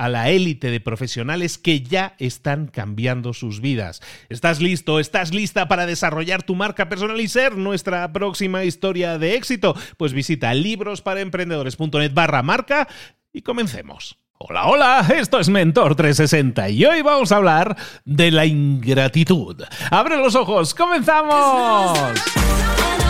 a la élite de profesionales que ya están cambiando sus vidas. ¿Estás listo? ¿Estás lista para desarrollar tu marca personal y ser nuestra próxima historia de éxito? Pues visita librosparaemprendedores.net barra marca y comencemos. Hola, hola, esto es Mentor 360 y hoy vamos a hablar de la ingratitud. ¡Abre los ojos! ¡Comenzamos!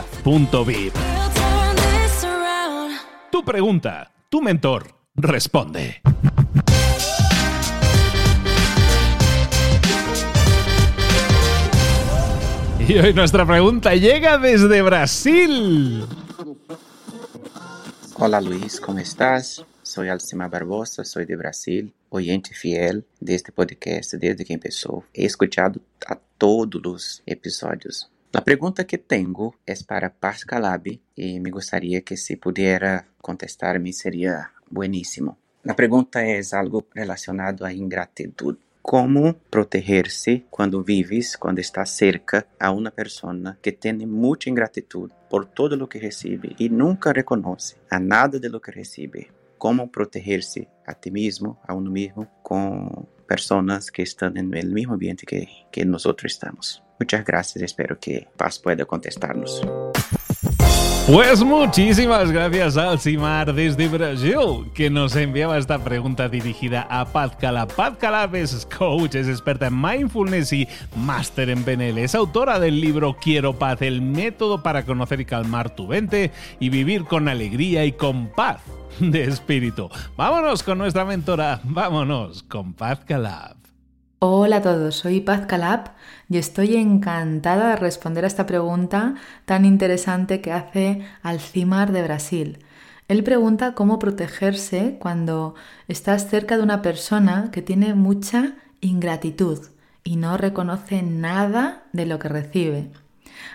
mentor360.vip. Tu pregunta, tu mentor responde. Y hoy nuestra pregunta llega desde Brasil. Hola Luis, ¿cómo estás? Soy Alcima Barbosa, soy de Brasil, oyente fiel de este podcast desde que empezó. He escuchado a todos los episodios. A pergunta que tenho é para Paz e me gostaria que se pudesse contestar-me seria bueníssimo. A pergunta é algo relacionado à ingratidão. Como proteger-se quando vives, quando estás cerca a uma pessoa que tem muita ingratidão por todo o que recebe e nunca reconhece a nada de lo que recebe? Como proteger-se a ti mesmo, a uno mesmo, com pessoas que estão no mesmo ambiente que, que nós estamos? Muchas gracias, espero que Paz pueda contestarnos. Pues muchísimas gracias Alcimar desde Brasil, que nos enviaba esta pregunta dirigida a Paz Calab. Paz Calab es coach, es experta en mindfulness y máster en PNL. Es autora del libro Quiero Paz, el método para conocer y calmar tu mente y vivir con alegría y con paz de espíritu. Vámonos con nuestra mentora, vámonos con Paz Calab. Hola a todos, soy Paz Calab y estoy encantada de responder a esta pregunta tan interesante que hace Alcimar de Brasil. Él pregunta cómo protegerse cuando estás cerca de una persona que tiene mucha ingratitud y no reconoce nada de lo que recibe.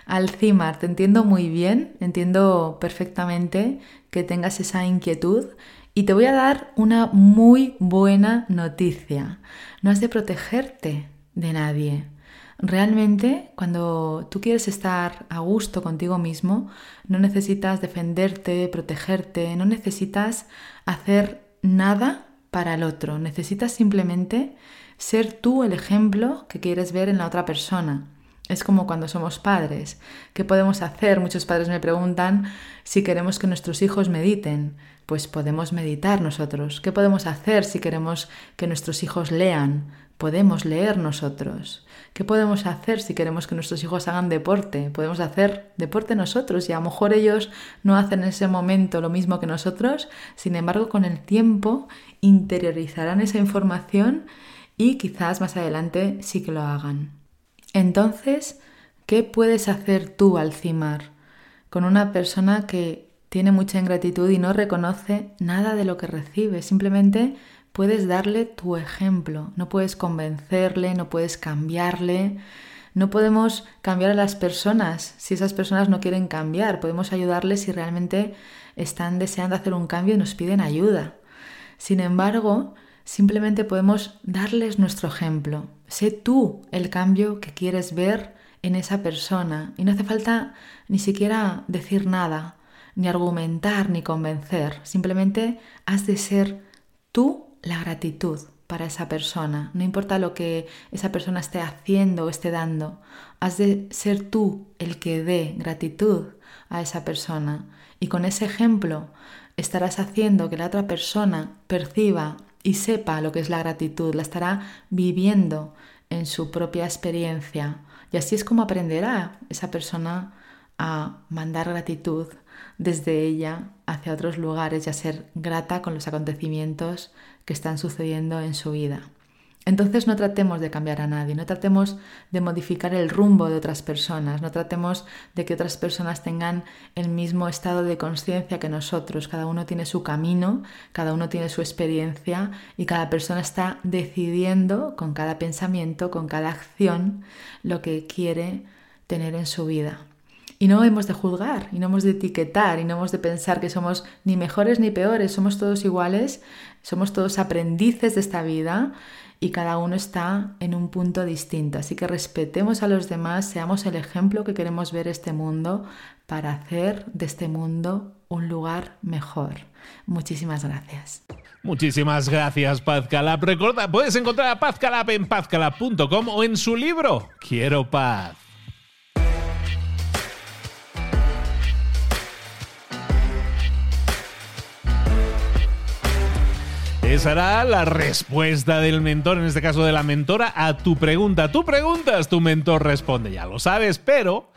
Alcimar, te entiendo muy bien, entiendo perfectamente que tengas esa inquietud y te voy a dar una muy buena noticia. No has de protegerte de nadie. Realmente, cuando tú quieres estar a gusto contigo mismo, no necesitas defenderte, protegerte, no necesitas hacer nada para el otro. Necesitas simplemente ser tú el ejemplo que quieres ver en la otra persona. Es como cuando somos padres. ¿Qué podemos hacer? Muchos padres me preguntan si queremos que nuestros hijos mediten. Pues podemos meditar nosotros. ¿Qué podemos hacer si queremos que nuestros hijos lean? Podemos leer nosotros. ¿Qué podemos hacer si queremos que nuestros hijos hagan deporte? Podemos hacer deporte nosotros y a lo mejor ellos no hacen en ese momento lo mismo que nosotros, sin embargo con el tiempo interiorizarán esa información y quizás más adelante sí que lo hagan. Entonces, ¿qué puedes hacer tú, Alcimar, con una persona que tiene mucha ingratitud y no reconoce nada de lo que recibe? Simplemente puedes darle tu ejemplo, no puedes convencerle, no puedes cambiarle. No podemos cambiar a las personas si esas personas no quieren cambiar. Podemos ayudarles si realmente están deseando hacer un cambio y nos piden ayuda. Sin embargo, simplemente podemos darles nuestro ejemplo. Sé tú el cambio que quieres ver en esa persona y no hace falta ni siquiera decir nada, ni argumentar, ni convencer. Simplemente has de ser tú la gratitud para esa persona. No importa lo que esa persona esté haciendo o esté dando. Has de ser tú el que dé gratitud a esa persona. Y con ese ejemplo estarás haciendo que la otra persona perciba y sepa lo que es la gratitud. La estará viviendo en su propia experiencia. Y así es como aprenderá esa persona a mandar gratitud desde ella hacia otros lugares y a ser grata con los acontecimientos que están sucediendo en su vida. Entonces no tratemos de cambiar a nadie, no tratemos de modificar el rumbo de otras personas, no tratemos de que otras personas tengan el mismo estado de conciencia que nosotros. Cada uno tiene su camino, cada uno tiene su experiencia y cada persona está decidiendo con cada pensamiento, con cada acción, lo que quiere tener en su vida. Y no hemos de juzgar, y no hemos de etiquetar, y no hemos de pensar que somos ni mejores ni peores, somos todos iguales, somos todos aprendices de esta vida y cada uno está en un punto distinto. Así que respetemos a los demás, seamos el ejemplo que queremos ver este mundo para hacer de este mundo un lugar mejor. Muchísimas gracias. Muchísimas gracias, Paz Calab. Recuerda, puedes encontrar a Paz en pazcalab.com o en su libro Quiero Paz. Esa será la respuesta del mentor, en este caso de la mentora, a tu pregunta. Tú preguntas, tu mentor responde. Ya lo sabes, pero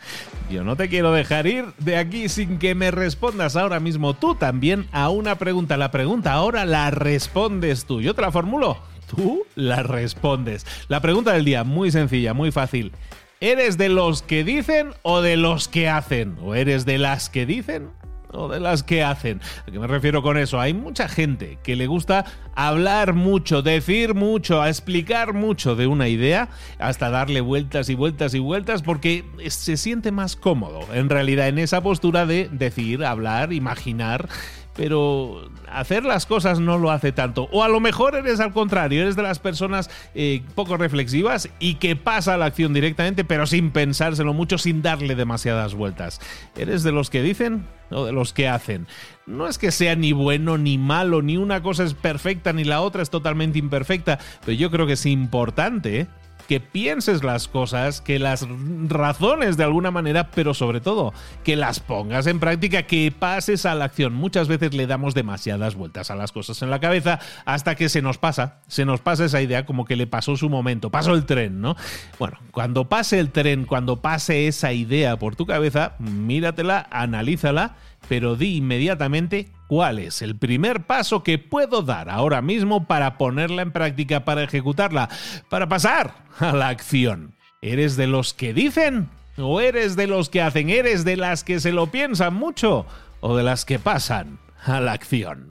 yo no te quiero dejar ir de aquí sin que me respondas ahora mismo tú también a una pregunta. La pregunta ahora la respondes tú. Yo te la formulo. Tú la respondes. La pregunta del día, muy sencilla, muy fácil. ¿Eres de los que dicen o de los que hacen? ¿O eres de las que dicen o de las que hacen. ¿A qué me refiero con eso? Hay mucha gente que le gusta hablar mucho, decir mucho, explicar mucho de una idea, hasta darle vueltas y vueltas y vueltas porque se siente más cómodo en realidad en esa postura de decir, hablar, imaginar pero hacer las cosas no lo hace tanto. O a lo mejor eres al contrario, eres de las personas eh, poco reflexivas y que pasa a la acción directamente, pero sin pensárselo mucho, sin darle demasiadas vueltas. ¿Eres de los que dicen o de los que hacen? No es que sea ni bueno ni malo, ni una cosa es perfecta ni la otra es totalmente imperfecta, pero yo creo que es importante que pienses las cosas, que las razones de alguna manera, pero sobre todo que las pongas en práctica, que pases a la acción. Muchas veces le damos demasiadas vueltas a las cosas en la cabeza hasta que se nos pasa, se nos pasa esa idea como que le pasó su momento, pasó el tren, ¿no? Bueno, cuando pase el tren, cuando pase esa idea por tu cabeza, míratela, analízala pero di inmediatamente cuál es el primer paso que puedo dar ahora mismo para ponerla en práctica, para ejecutarla, para pasar a la acción. ¿Eres de los que dicen? ¿O eres de los que hacen? ¿Eres de las que se lo piensan mucho? ¿O de las que pasan a la acción?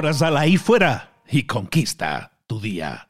Ahora sal ahí fuera y conquista tu día.